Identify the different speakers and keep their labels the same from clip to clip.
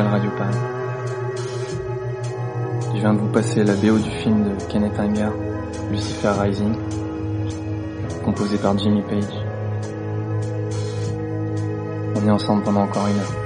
Speaker 1: Radio. Je viens de vous passer la BO du film de Kenneth Anger, Lucifer Rising, composé par Jimmy Page. On est ensemble pendant encore une heure.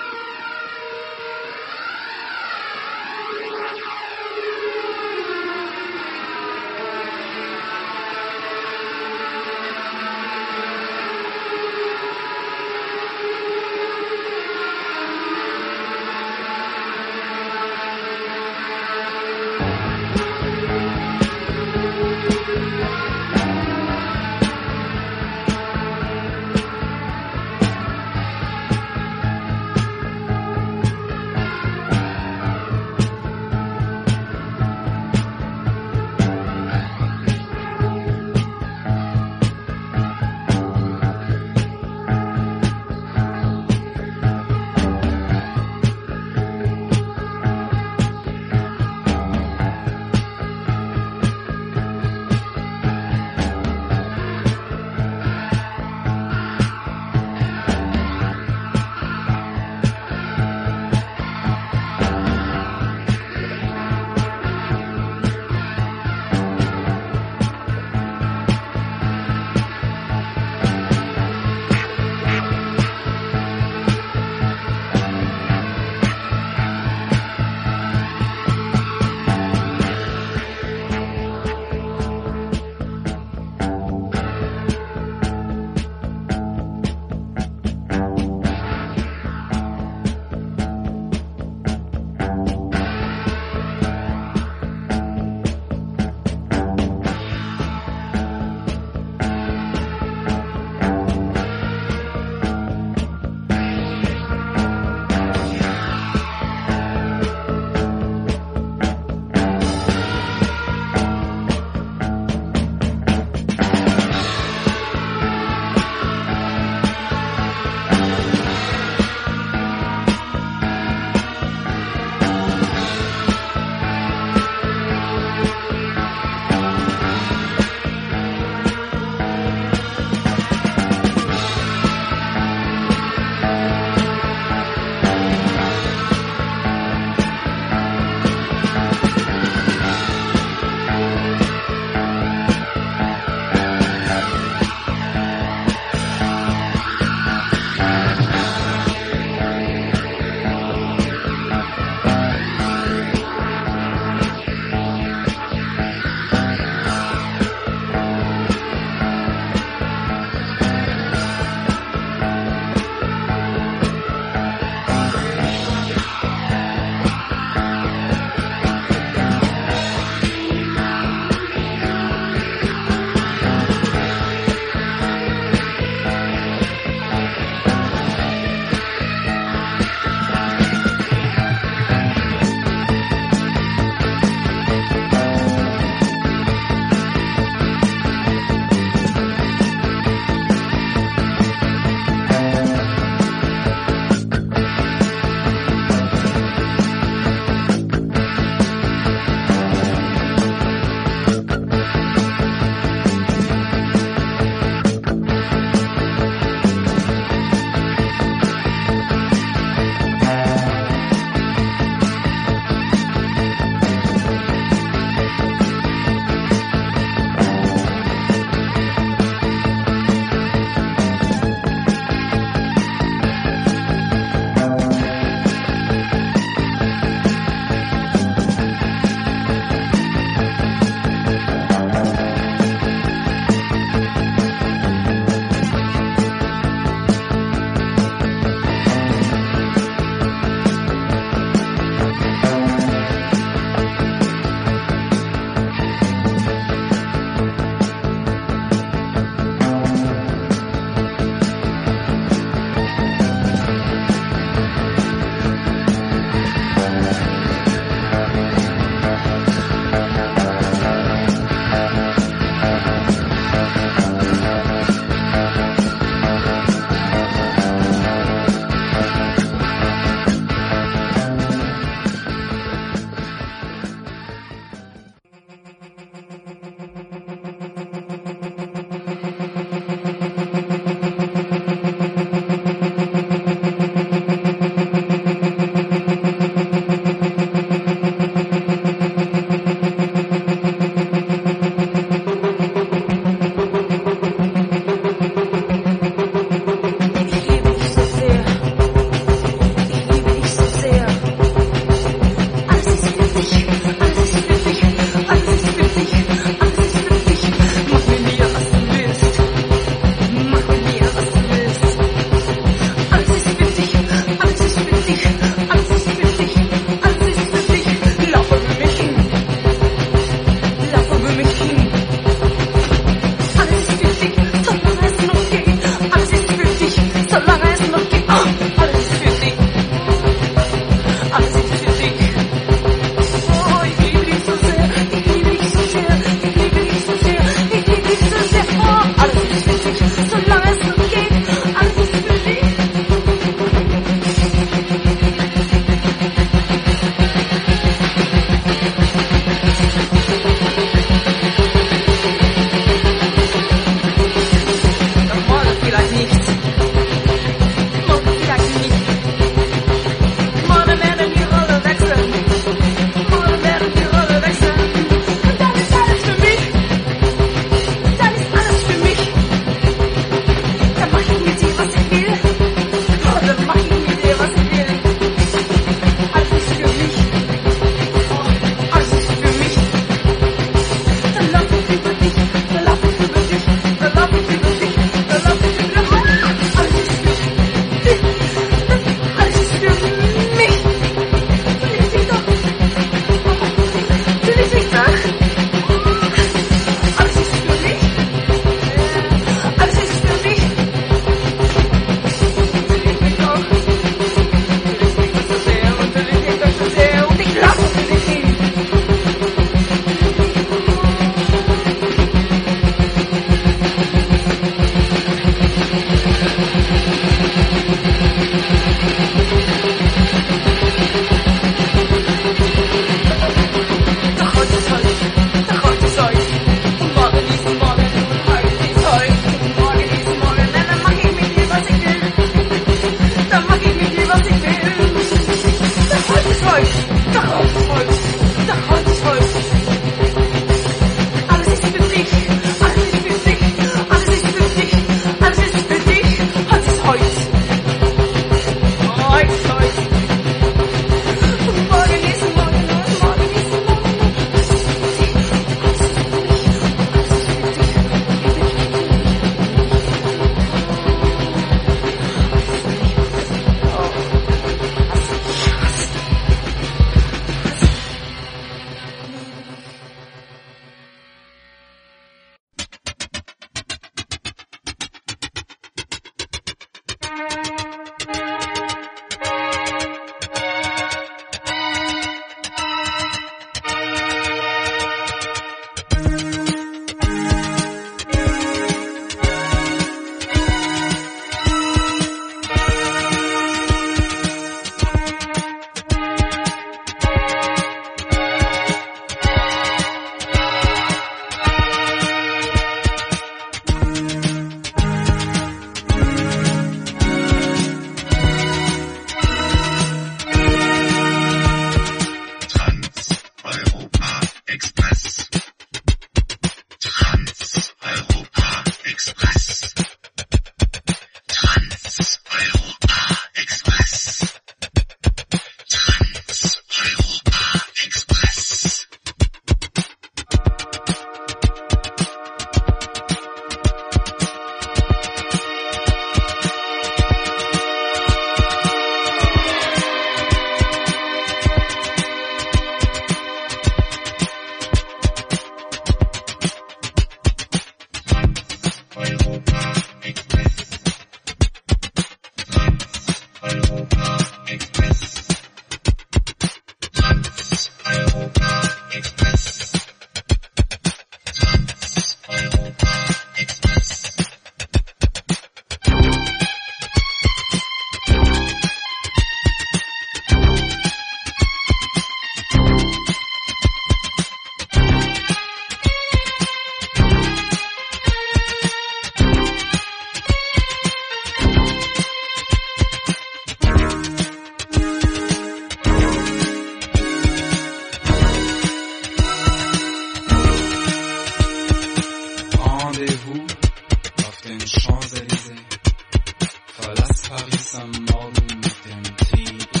Speaker 2: Jetzt hab be am Morgen mit
Speaker 3: dem Tee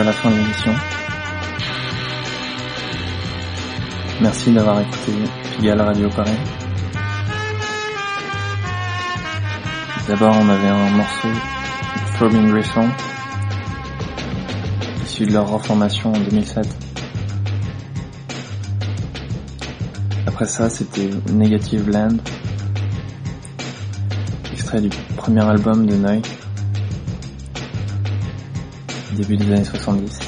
Speaker 3: à la fin de l'émission. Merci d'avoir écouté Pigalle Radio Paris. D'abord, on avait un morceau Throbbing Grissom, issu de leur reformation en 2007. Après ça, c'était Negative Land, extrait du premier album de Neu, début des années 70.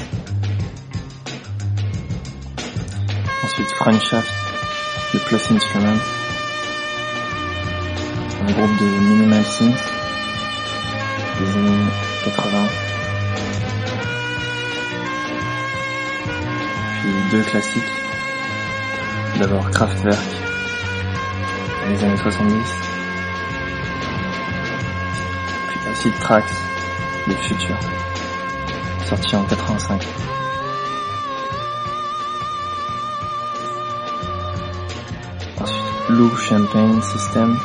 Speaker 3: Ensuite, Friendshaft de Plus Instruments, un groupe de minimal synth des années 80. Puis deux classiques. D'abord Kraftwerk des années 70. Puis Acid Tracks de Future, sorti en 85. Ensuite Lou Champagne System,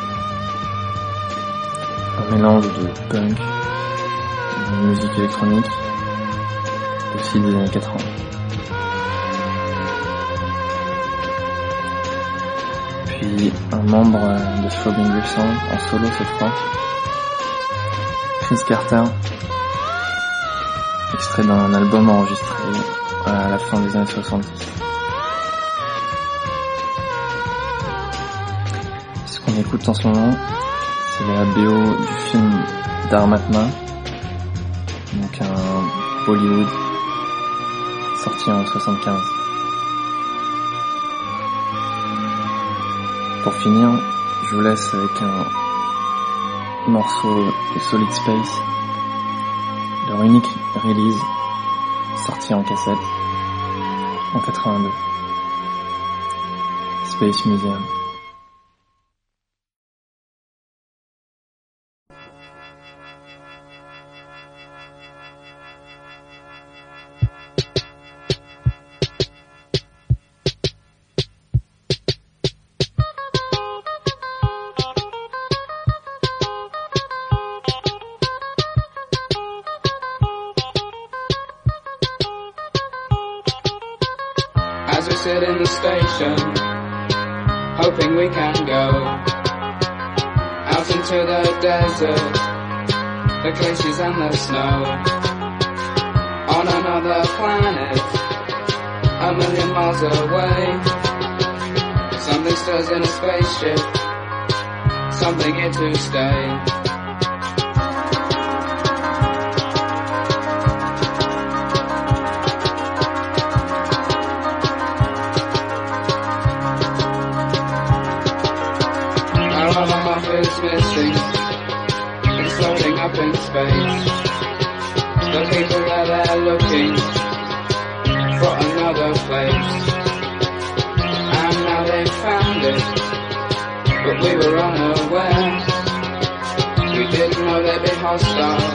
Speaker 3: un mélange de punk, de musique électronique, aussi des années 80. Puis un membre euh, de Throbbing Grissom en solo cette fois, Chris Carter, extrait d'un album enregistré à la fin des années 70. Ce qu'on écoute en ce moment, c'est la BO du film Dharmatma, donc un Bollywood sorti en 75. Pour finir, je vous laisse avec un morceau de Solid Space, leur unique release sorti en cassette en 82. Space Museum.
Speaker 4: The people are looking for another place. And now they found it, but we were unaware. We didn't know they'd be hostile.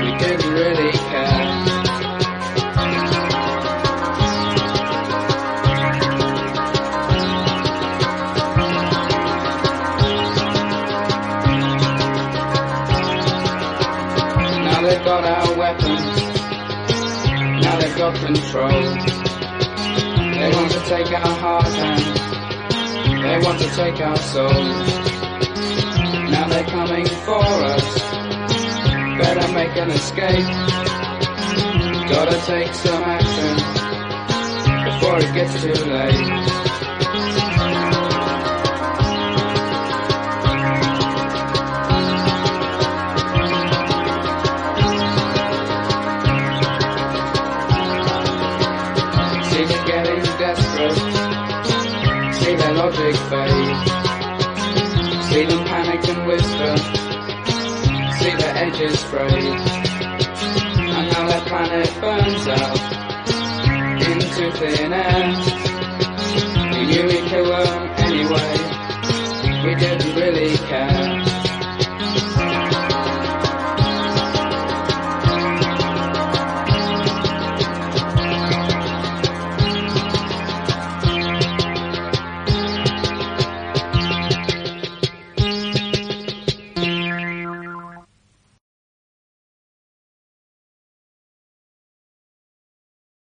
Speaker 4: We didn't really care. Got control. They want to take our hearts and they want to take our souls. Now they're coming for us. Better make an escape. Gotta take some action before it gets too late. dangerous phrase. And now the planet burns out into thin air. The Eureka worm